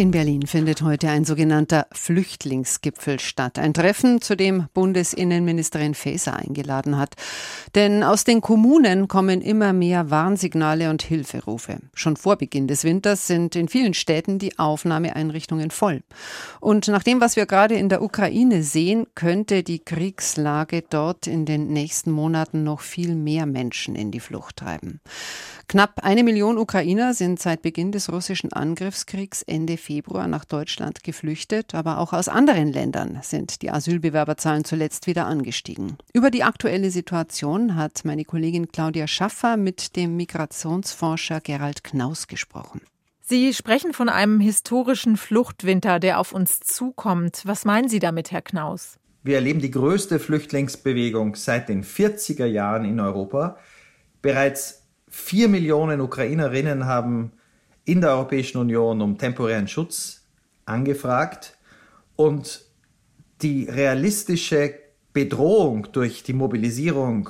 In Berlin findet heute ein sogenannter Flüchtlingsgipfel statt. Ein Treffen, zu dem Bundesinnenministerin Faeser eingeladen hat. Denn aus den Kommunen kommen immer mehr Warnsignale und Hilferufe. Schon vor Beginn des Winters sind in vielen Städten die Aufnahmeeinrichtungen voll. Und nach dem, was wir gerade in der Ukraine sehen, könnte die Kriegslage dort in den nächsten Monaten noch viel mehr Menschen in die Flucht treiben. Knapp eine Million Ukrainer sind seit Beginn des russischen Angriffskriegs Ende Februar nach Deutschland geflüchtet, aber auch aus anderen Ländern sind die Asylbewerberzahlen zuletzt wieder angestiegen. Über die aktuelle Situation hat meine Kollegin Claudia Schaffer mit dem Migrationsforscher Gerald Knaus gesprochen. Sie sprechen von einem historischen Fluchtwinter, der auf uns zukommt. Was meinen Sie damit, Herr Knaus? Wir erleben die größte Flüchtlingsbewegung seit den 40er Jahren in Europa. Bereits Vier Millionen Ukrainerinnen haben in der Europäischen Union um temporären Schutz angefragt und die realistische Bedrohung durch die Mobilisierung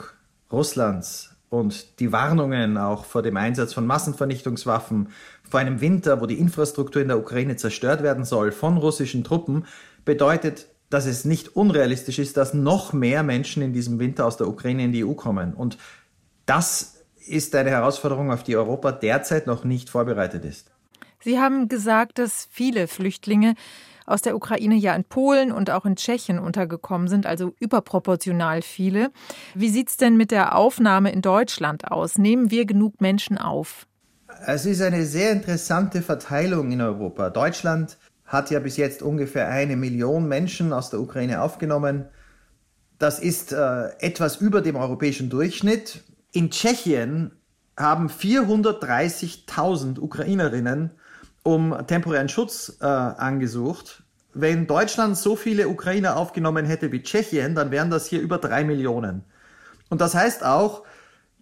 Russlands und die Warnungen auch vor dem Einsatz von Massenvernichtungswaffen, vor einem Winter, wo die Infrastruktur in der Ukraine zerstört werden soll von russischen Truppen, bedeutet, dass es nicht unrealistisch ist, dass noch mehr Menschen in diesem Winter aus der Ukraine in die EU kommen. Und das ist eine Herausforderung, auf die Europa derzeit noch nicht vorbereitet ist. Sie haben gesagt, dass viele Flüchtlinge aus der Ukraine ja in Polen und auch in Tschechien untergekommen sind, also überproportional viele. Wie sieht es denn mit der Aufnahme in Deutschland aus? Nehmen wir genug Menschen auf? Es ist eine sehr interessante Verteilung in Europa. Deutschland hat ja bis jetzt ungefähr eine Million Menschen aus der Ukraine aufgenommen. Das ist äh, etwas über dem europäischen Durchschnitt. In Tschechien haben 430.000 Ukrainerinnen um temporären Schutz äh, angesucht. Wenn Deutschland so viele Ukrainer aufgenommen hätte wie Tschechien, dann wären das hier über drei Millionen. Und das heißt auch,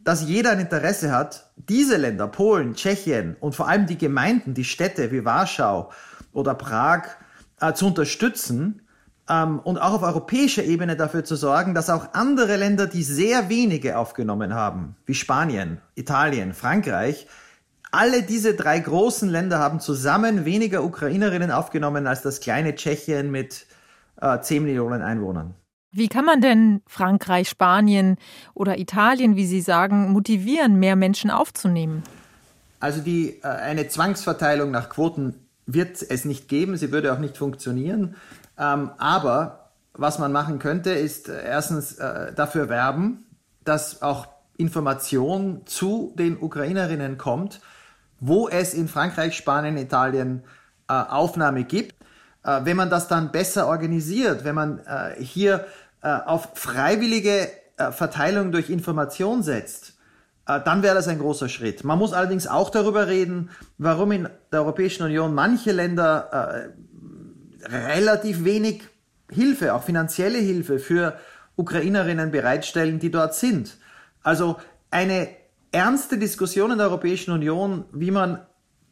dass jeder ein Interesse hat, diese Länder, Polen, Tschechien und vor allem die Gemeinden, die Städte wie Warschau oder Prag äh, zu unterstützen, ähm, und auch auf europäischer Ebene dafür zu sorgen, dass auch andere Länder, die sehr wenige aufgenommen haben, wie Spanien, Italien, Frankreich, alle diese drei großen Länder haben zusammen weniger Ukrainerinnen aufgenommen als das kleine Tschechien mit äh, 10 Millionen Einwohnern. Wie kann man denn Frankreich, Spanien oder Italien, wie Sie sagen, motivieren, mehr Menschen aufzunehmen? Also die, äh, eine Zwangsverteilung nach Quoten wird es nicht geben, sie würde auch nicht funktionieren. Ähm, aber was man machen könnte, ist äh, erstens äh, dafür werben, dass auch Information zu den Ukrainerinnen kommt, wo es in Frankreich, Spanien, Italien äh, Aufnahme gibt. Äh, wenn man das dann besser organisiert, wenn man äh, hier äh, auf freiwillige Verteilung durch Information setzt, dann wäre das ein großer Schritt. Man muss allerdings auch darüber reden, warum in der Europäischen Union manche Länder relativ wenig Hilfe, auch finanzielle Hilfe für Ukrainerinnen bereitstellen, die dort sind. Also eine ernste Diskussion in der Europäischen Union, wie man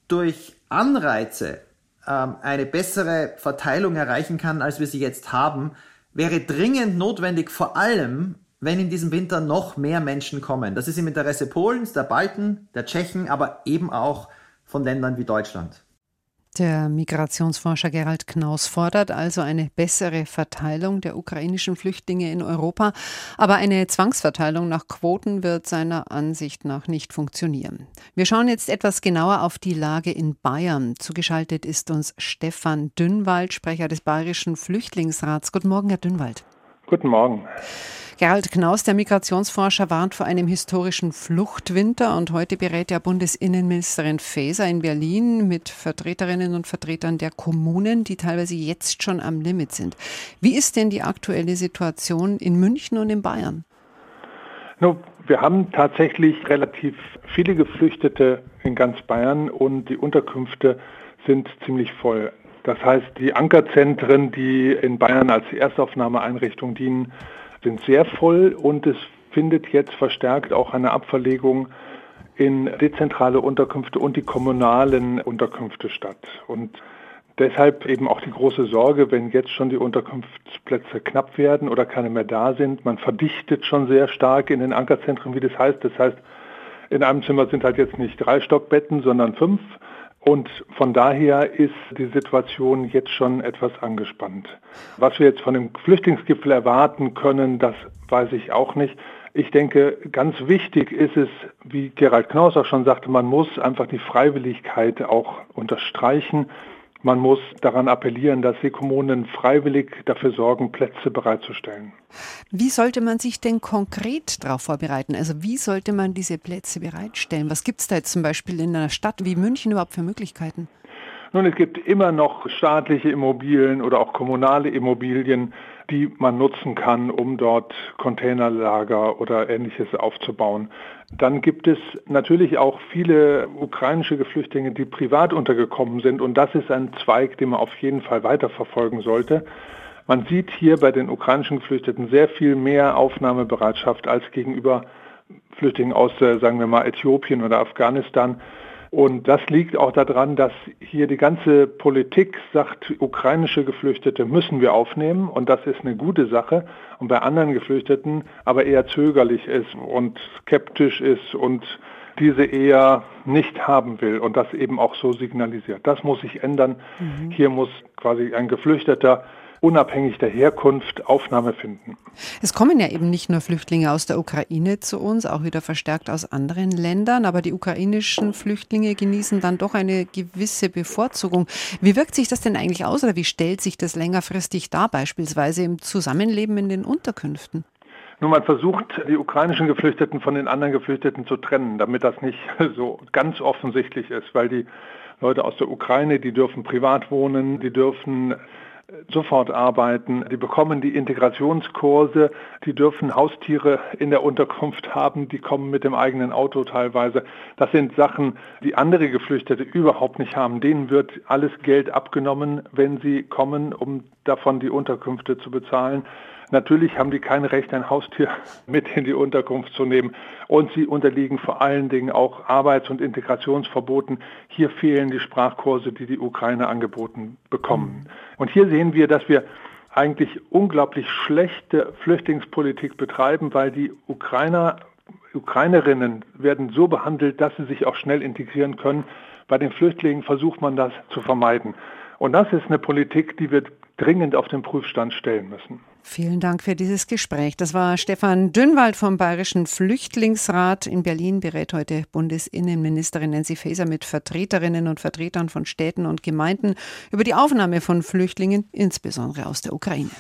durch Anreize ähm, eine bessere Verteilung erreichen kann, als wir sie jetzt haben, wäre dringend notwendig, vor allem wenn in diesem Winter noch mehr Menschen kommen. Das ist im Interesse Polens, der Balten, der Tschechen, aber eben auch von Ländern wie Deutschland. Der Migrationsforscher Gerald Knaus fordert also eine bessere Verteilung der ukrainischen Flüchtlinge in Europa. Aber eine Zwangsverteilung nach Quoten wird seiner Ansicht nach nicht funktionieren. Wir schauen jetzt etwas genauer auf die Lage in Bayern. Zugeschaltet ist uns Stefan Dünnwald, Sprecher des Bayerischen Flüchtlingsrats. Guten Morgen, Herr Dünnwald. Guten Morgen. Gerald Knaus, der Migrationsforscher, warnt vor einem historischen Fluchtwinter und heute berät ja Bundesinnenministerin Faeser in Berlin mit Vertreterinnen und Vertretern der Kommunen, die teilweise jetzt schon am Limit sind. Wie ist denn die aktuelle Situation in München und in Bayern? No, wir haben tatsächlich relativ viele Geflüchtete in ganz Bayern und die Unterkünfte sind ziemlich voll. Das heißt, die Ankerzentren, die in Bayern als Erstaufnahmeeinrichtung dienen, sind sehr voll und es findet jetzt verstärkt auch eine Abverlegung in dezentrale Unterkünfte und die kommunalen Unterkünfte statt. Und Deshalb eben auch die große Sorge, wenn jetzt schon die Unterkunftsplätze knapp werden oder keine mehr da sind. Man verdichtet schon sehr stark in den Ankerzentren, wie das heißt. Das heißt, in einem Zimmer sind halt jetzt nicht drei Stockbetten, sondern fünf. Und von daher ist die Situation jetzt schon etwas angespannt. Was wir jetzt von dem Flüchtlingsgipfel erwarten können, das weiß ich auch nicht. Ich denke, ganz wichtig ist es, wie Gerald Knaus auch schon sagte, man muss einfach die Freiwilligkeit auch unterstreichen. Man muss daran appellieren, dass die Kommunen freiwillig dafür sorgen, Plätze bereitzustellen. Wie sollte man sich denn konkret darauf vorbereiten? Also wie sollte man diese Plätze bereitstellen? Was gibt es da jetzt zum Beispiel in einer Stadt wie München überhaupt für Möglichkeiten? Nun, es gibt immer noch staatliche Immobilien oder auch kommunale Immobilien, die man nutzen kann, um dort Containerlager oder ähnliches aufzubauen. Dann gibt es natürlich auch viele ukrainische Geflüchtlinge, die privat untergekommen sind und das ist ein Zweig, den man auf jeden Fall weiterverfolgen sollte. Man sieht hier bei den ukrainischen Geflüchteten sehr viel mehr Aufnahmebereitschaft als gegenüber Flüchtlingen aus, äh, sagen wir mal, Äthiopien oder Afghanistan. Und das liegt auch daran, dass hier die ganze Politik sagt, ukrainische Geflüchtete müssen wir aufnehmen und das ist eine gute Sache. Und bei anderen Geflüchteten aber eher zögerlich ist und skeptisch ist und diese eher nicht haben will und das eben auch so signalisiert. Das muss sich ändern. Mhm. Hier muss quasi ein Geflüchteter unabhängig der Herkunft Aufnahme finden. Es kommen ja eben nicht nur Flüchtlinge aus der Ukraine zu uns, auch wieder verstärkt aus anderen Ländern, aber die ukrainischen Flüchtlinge genießen dann doch eine gewisse Bevorzugung. Wie wirkt sich das denn eigentlich aus oder wie stellt sich das längerfristig dar, beispielsweise im Zusammenleben in den Unterkünften? Nun, man versucht, die ukrainischen Geflüchteten von den anderen Geflüchteten zu trennen, damit das nicht so ganz offensichtlich ist, weil die Leute aus der Ukraine, die dürfen privat wohnen, die dürfen sofort arbeiten. Die bekommen die Integrationskurse, die dürfen Haustiere in der Unterkunft haben, die kommen mit dem eigenen Auto teilweise. Das sind Sachen, die andere Geflüchtete überhaupt nicht haben. Denen wird alles Geld abgenommen, wenn sie kommen, um davon die Unterkünfte zu bezahlen. Natürlich haben die kein Recht, ein Haustier mit in die Unterkunft zu nehmen. Und sie unterliegen vor allen Dingen auch Arbeits- und Integrationsverboten. Hier fehlen die Sprachkurse, die die Ukraine angeboten bekommen. Mhm. Und hier sehen wir, dass wir eigentlich unglaublich schlechte Flüchtlingspolitik betreiben, weil die Ukrainer, Ukrainerinnen werden so behandelt, dass sie sich auch schnell integrieren können. Bei den Flüchtlingen versucht man das zu vermeiden. Und das ist eine Politik, die wir dringend auf den Prüfstand stellen müssen. Vielen Dank für dieses Gespräch. Das war Stefan Dünnwald vom Bayerischen Flüchtlingsrat. In Berlin berät heute Bundesinnenministerin Nancy Faeser mit Vertreterinnen und Vertretern von Städten und Gemeinden über die Aufnahme von Flüchtlingen, insbesondere aus der Ukraine.